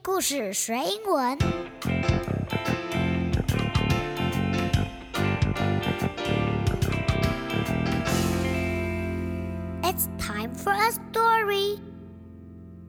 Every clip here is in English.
故事学英文。It's time for a story.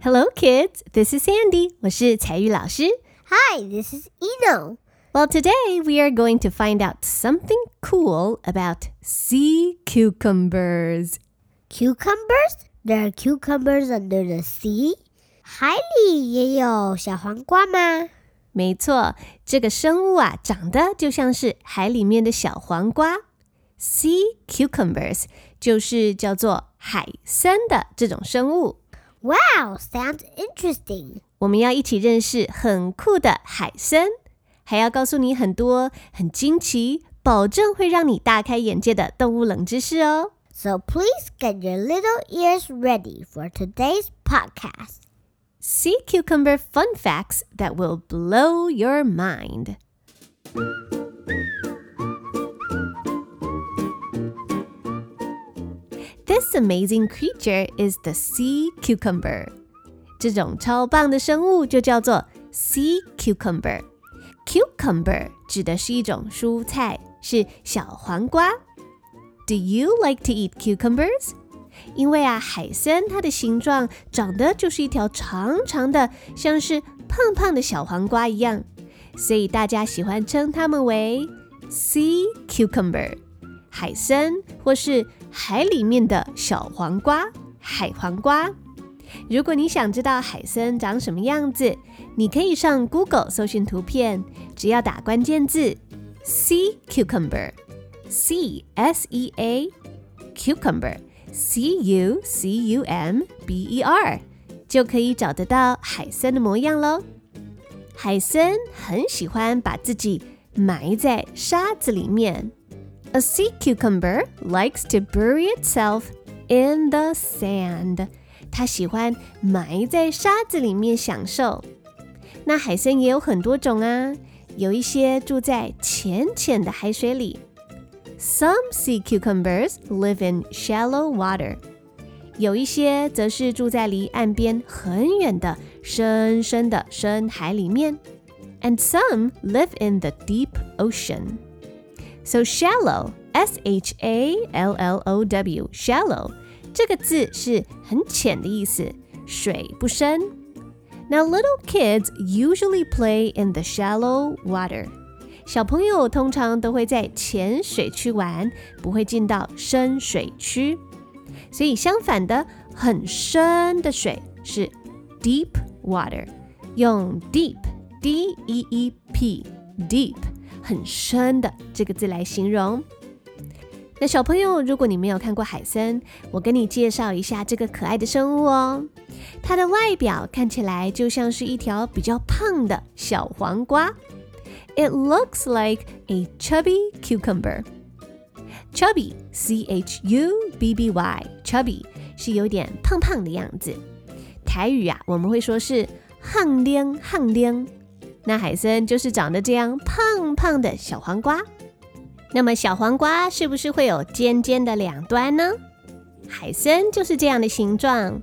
Hello, kids. This is Sandy. 我是采聿老师。Hi, this is Eno. Well, today we are going to find out something cool about sea cucumbers. Cucumbers? There are cucumbers under the sea? 海里也有小黄瓜吗？没错，这个生物啊，长得就像是海里面的小黄瓜。Sea cucumbers 就是叫做海参的这种生物。Wow, sounds interesting. 我们要一起认识很酷的海参，还要告诉你很多很惊奇、保证会让你大开眼界的动物冷知识哦。So please get your little ears ready for today's podcast. Sea cucumber fun facts that will blow your mind. This amazing creature is the sea cucumber. 这种超棒的生物就叫做 sea cucumber. Cucumber 指的是一种蔬菜，是小黄瓜。Do you like to eat cucumbers? 因为啊，海参它的形状长得就是一条长长的，像是胖胖的小黄瓜一样，所以大家喜欢称它们为 sea cucumber，海参或是海里面的小黄瓜，海黄瓜。如果你想知道海参长什么样子，你可以上 Google 搜寻图片，只要打关键字 sea cucumber，C S E A cucumber。C U C U M B E R，就可以找得到海参的模样喽。海参很喜欢把自己埋在沙子里面。A sea cucumber likes to bury itself in the sand。它喜欢埋在沙子里面享受。那海参也有很多种啊，有一些住在浅浅的海水里。Some sea cucumbers live in shallow water，有一些则是住在离岸边很远的深深的深海里面。And some live in the deep ocean. So shallow, S H A L L O W, shallow 这个字是很浅的意思，水不深。Now little kids usually play in the shallow water. 小朋友通常都会在浅水区玩，不会进到深水区。所以相反的，很深的水是 deep water，用 deep d e e p deep 很深的这个字来形容。那小朋友，如果你没有看过海参，我跟你介绍一下这个可爱的生物哦。它的外表看起来就像是一条比较胖的小黄瓜。It looks like a chubby cucumber. Chubby, C H U B B Y, chubby 是有点胖胖的样子。台语啊，我们会说是胖丁胖丁。那海参就是长得这样胖胖的小黄瓜。那么小黄瓜是不是会有尖尖的两端呢？海参就是这样的形状。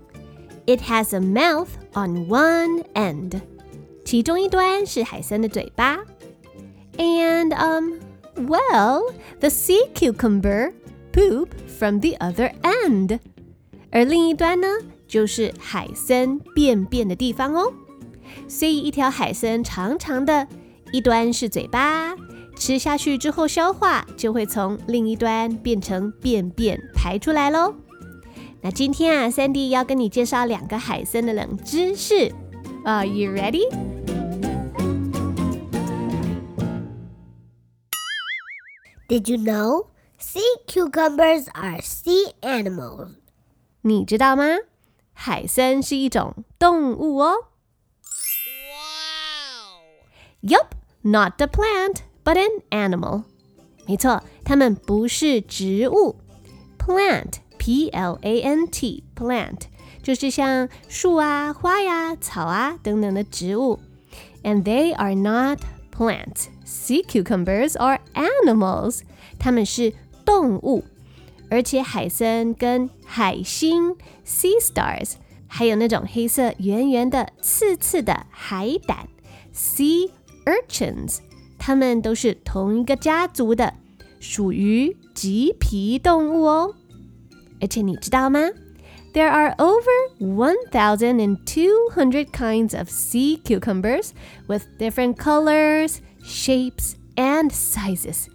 It has a mouth on one end，其中一端是海参的嘴巴。 And um, well, the sea cucumber poop from the other end，而另一端呢，就是海参便便的地方哦。所以一条海参长长的，一端是嘴巴。吃下去之后消化，就会从另一端变成便便排出来喽。那今天啊，Sandy 要跟你介绍两个海参的冷知识。Are you ready? Did you know sea cucumbers are sea animals? 你知道吗？海参是一种动物哦。Yup, not a plant, but an animal. 没错，它们不是植物。Plant, P-L-A-N-T, plant 就是像树啊、花呀、草啊等等的植物。And they are not plants. Sea cucumbers are animals. 它们是动物。而且海参跟海星 （sea stars） 还有那种黑色圆圆的、刺刺的海胆 （sea urchins），它们都是同一个家族的，属于棘皮动物哦。而且你知道吗？There are over 1,200 kinds of sea cucumbers with different colors, shapes, and sizes.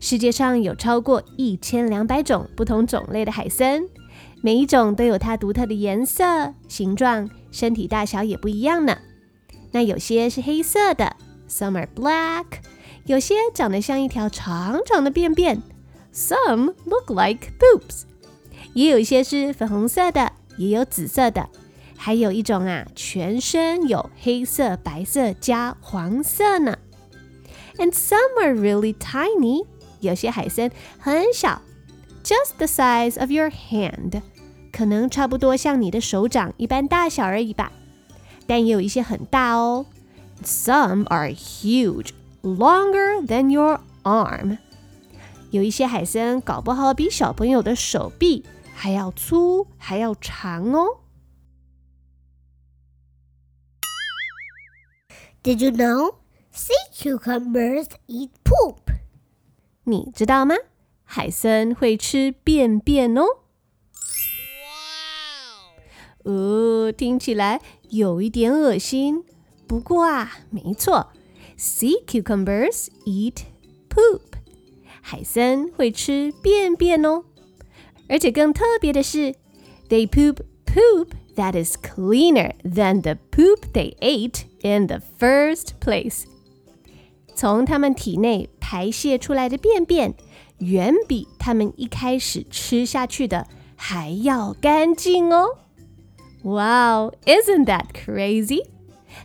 世界上有超过一千两百种不同种类的海参，每一种都有它独特的颜色、形状，身体大小也不一样呢。那有些是黑色的，some are black；有些长得像一条长长的便便，some look like poops；也有一些是粉红色的，也有紫色的，还有一种啊，全身有黑色、白色加黄色呢。And some are really tiny。有些海参很小，just the size of your hand，可能差不多像你的手掌一般大小而已吧。但也有一些很大哦，some are huge, longer than your arm。有一些海参搞不好比小朋友的手臂还要粗，还要长哦。Did you know sea cucumbers eat poop? 你知道吗？海参会吃便便哦。哦，听起来有一点恶心。不过啊，没错，sea cucumbers eat poop。海参会吃便便哦。而且更特别的是，they poop poop that is cleaner than the poop they ate in the first place。 从他们体内排泄出来的便便，远比他们一开始吃下去的还要干净哦！Wow, isn't that crazy？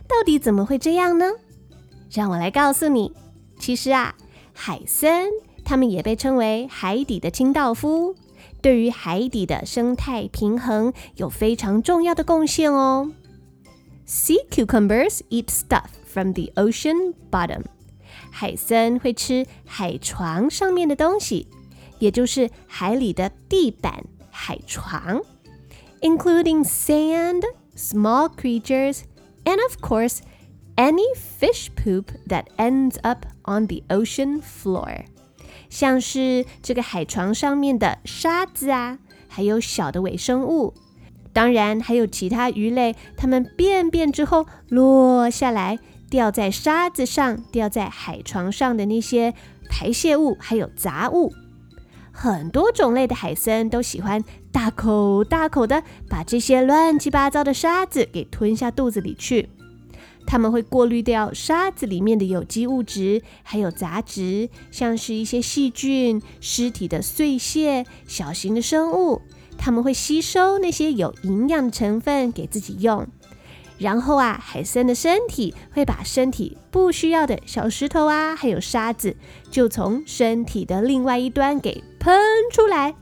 到底怎么会这样呢？让我来告诉你，其实啊，海参它们也被称为海底的清道夫，对于海底的生态平衡有非常重要的贡献哦。Sea cucumbers eat stuff from the ocean bottom. 海参会吃海床上面的东西，也就是海里的地板、海床，including sand, small creatures, and of course, any fish poop that ends up on the ocean floor。像是这个海床上面的沙子啊，还有小的微生物，当然还有其他鱼类，它们便便之后落下来。掉在沙子上、掉在海床上的那些排泄物，还有杂物，很多种类的海参都喜欢大口大口的把这些乱七八糟的沙子给吞下肚子里去。他们会过滤掉沙子里面的有机物质，还有杂质，像是一些细菌、尸体的碎屑、小型的生物。他们会吸收那些有营养的成分给自己用。然后啊，海参的身体会把身体不需要的小石头啊，还有沙子，就从身体的另外一端给喷出来。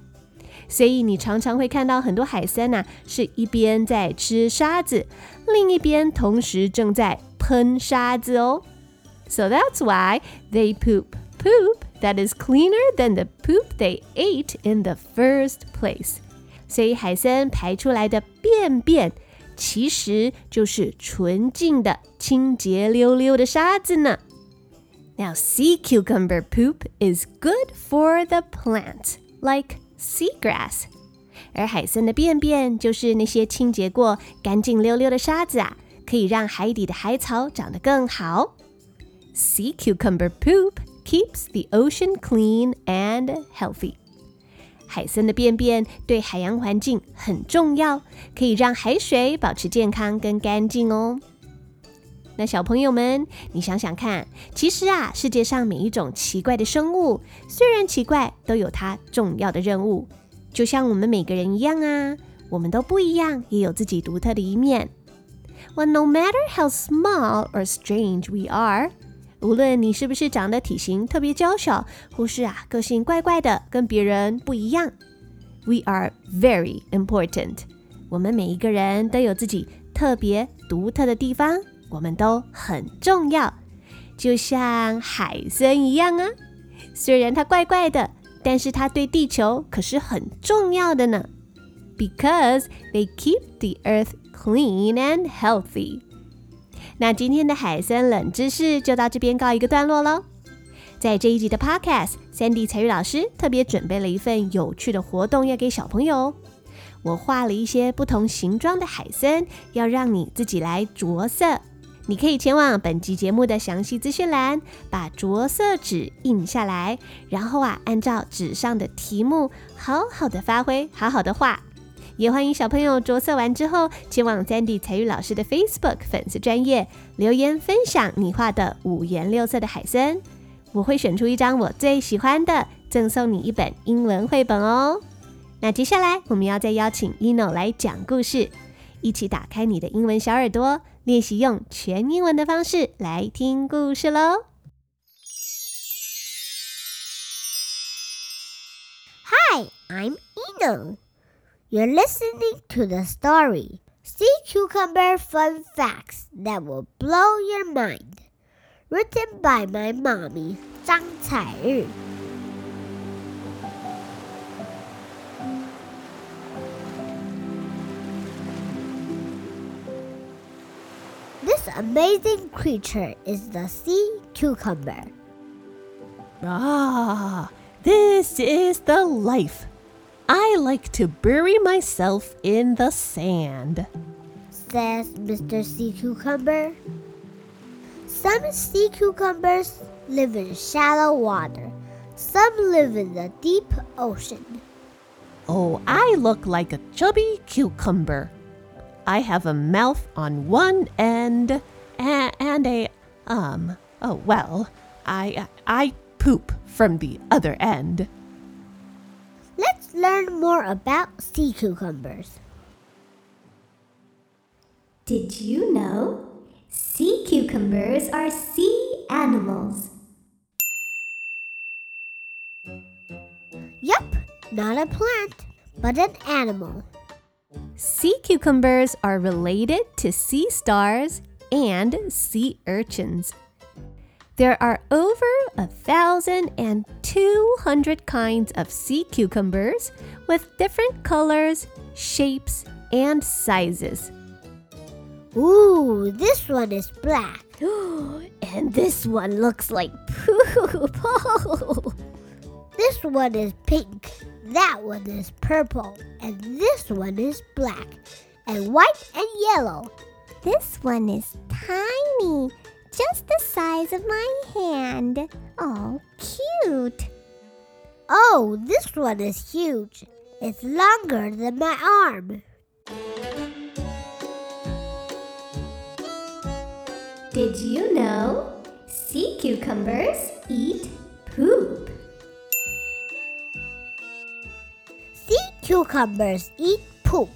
所以你常常会看到很多海参呐，是一边在吃沙子，另一边同时正在喷沙子哦。So that's why they poop poop that is cleaner than the poop they ate in the first place。所以海参排出来的便便。其实就是纯净的、清洁溜溜的沙子呢。Now, sea cucumber poop is good for the plant, like seagrass. 而海参的便便就是那些清洁过、干净溜溜的沙子啊，可以让海底的海草长得更好。Sea cucumber poop keeps the ocean clean and healthy. 海参的便便对海洋环境很重要，可以让海水保持健康跟干净哦。那小朋友们，你想想看，其实啊，世界上每一种奇怪的生物，虽然奇怪，都有它重要的任务。就像我们每个人一样啊，我们都不一样，也有自己独特的一面。Well, no matter how small or strange we are. 无论你是不是长得体型特别娇小，或是啊个性怪怪的，跟别人不一样，We are very important。我们每一个人都有自己特别独特的地方，我们都很重要，就像海参一样啊。虽然它怪怪的，但是它对地球可是很重要的呢。Because they keep the earth clean and healthy。那今天的海参冷知识就到这边告一个段落喽。在这一集的 Podcast，Sandy 彩玉老师特别准备了一份有趣的活动要给小朋友。我画了一些不同形状的海参，要让你自己来着色。你可以前往本集节目的详细资讯栏，把着色纸印下来，然后啊，按照纸上的题目好好的发挥，好好的画。也欢迎小朋友着色完之后，前往 Sandy 彩玉老师的 Facebook 粉丝专页留言分享你画的五颜六色的海参。我会选出一张我最喜欢的，赠送你一本英文绘本哦。那接下来我们要再邀请 Eno 来讲故事，一起打开你的英文小耳朵，练习用全英文的方式来听故事喽。Hi, I'm Eno. You're listening to the story Sea Cucumber Fun Facts That Will Blow Your Mind. Written by my mommy, Zhang Cai This amazing creature is the sea cucumber. Ah, this is the life I like to bury myself in the sand. says Mr. Sea Cucumber. Some sea cucumbers live in shallow water. Some live in the deep ocean. Oh, I look like a chubby cucumber. I have a mouth on one end and, and a um oh well, I I poop from the other end. Let's learn more about sea cucumbers. Did you know sea cucumbers are sea animals? Yup, not a plant, but an animal. Sea cucumbers are related to sea stars and sea urchins. There are over a thousand and two hundred kinds of sea cucumbers with different colors, shapes, and sizes. Ooh, this one is black. and this one looks like poop. This one is pink. That one is purple. And this one is black. And white and yellow. this one is tiny, just the size of my hand. Oh, cute. Oh, this one is huge. It's longer than my arm. Did you know sea cucumbers eat poop? Sea cucumbers eat poop.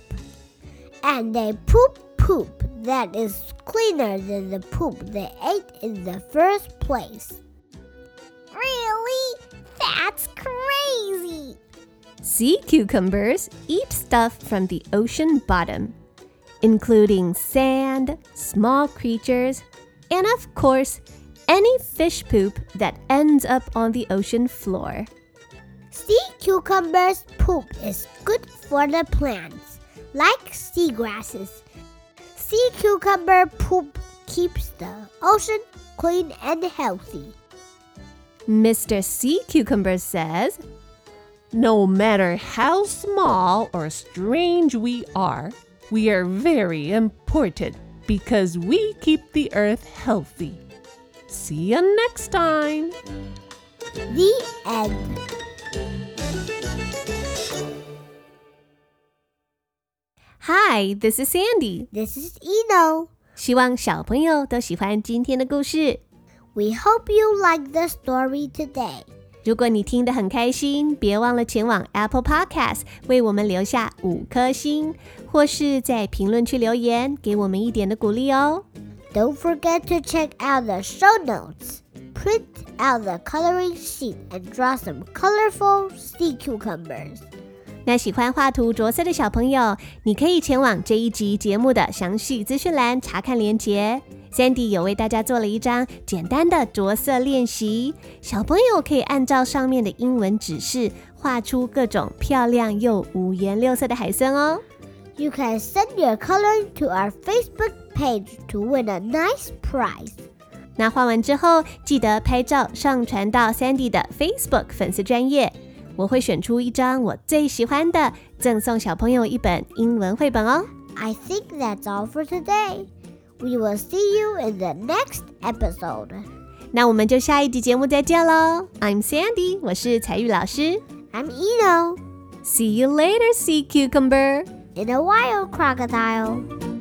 And they poop poop that is cleaner than the poop they ate in the first place. Really? That's crazy. Sea cucumbers eat stuff from the ocean bottom, including sand, small creatures, and of course, any fish poop that ends up on the ocean floor. Sea cucumbers poop is good for the plants, like seagrasses. Sea cucumber poop keeps the ocean clean and healthy. Mr. Sea Cucumber says, No matter how small or strange we are, we are very important because we keep the earth healthy. See you next time. The end. Hi, this is Sandy. This is Eno. 希望小朋友都喜欢今天的故事。 We hope you like the story today. 如果你听得很开心，别忘了前往 Apple Podcast 为我们留下五颗星，或是在评论区留言，给我们一点的鼓励哦。 Don't forget to check out the show notes. Print out the coloring sheet and draw some colorful sea cucumbers. 那喜欢画图着色的小朋友，你可以前往这一集节目的详细资讯栏查看连接。Sandy 有为大家做了一张简单的着色练习，小朋友可以按照上面的英文指示，画出各种漂亮又五颜六色的海参哦。You can send your color to our Facebook page to win a nice prize. 那画完之后，记得拍照上传到 Sandy 的 Facebook 粉丝专页，我会选出一张我最喜欢的，赠送小朋友一本英文绘本哦。I think that's all for today. We will see you in the next episode. 那我们就下一集节目再见喽。I'm Sandy，我是彩玉老师。I'm Eno See you later, Sea Cucumber. in a while, crocodile.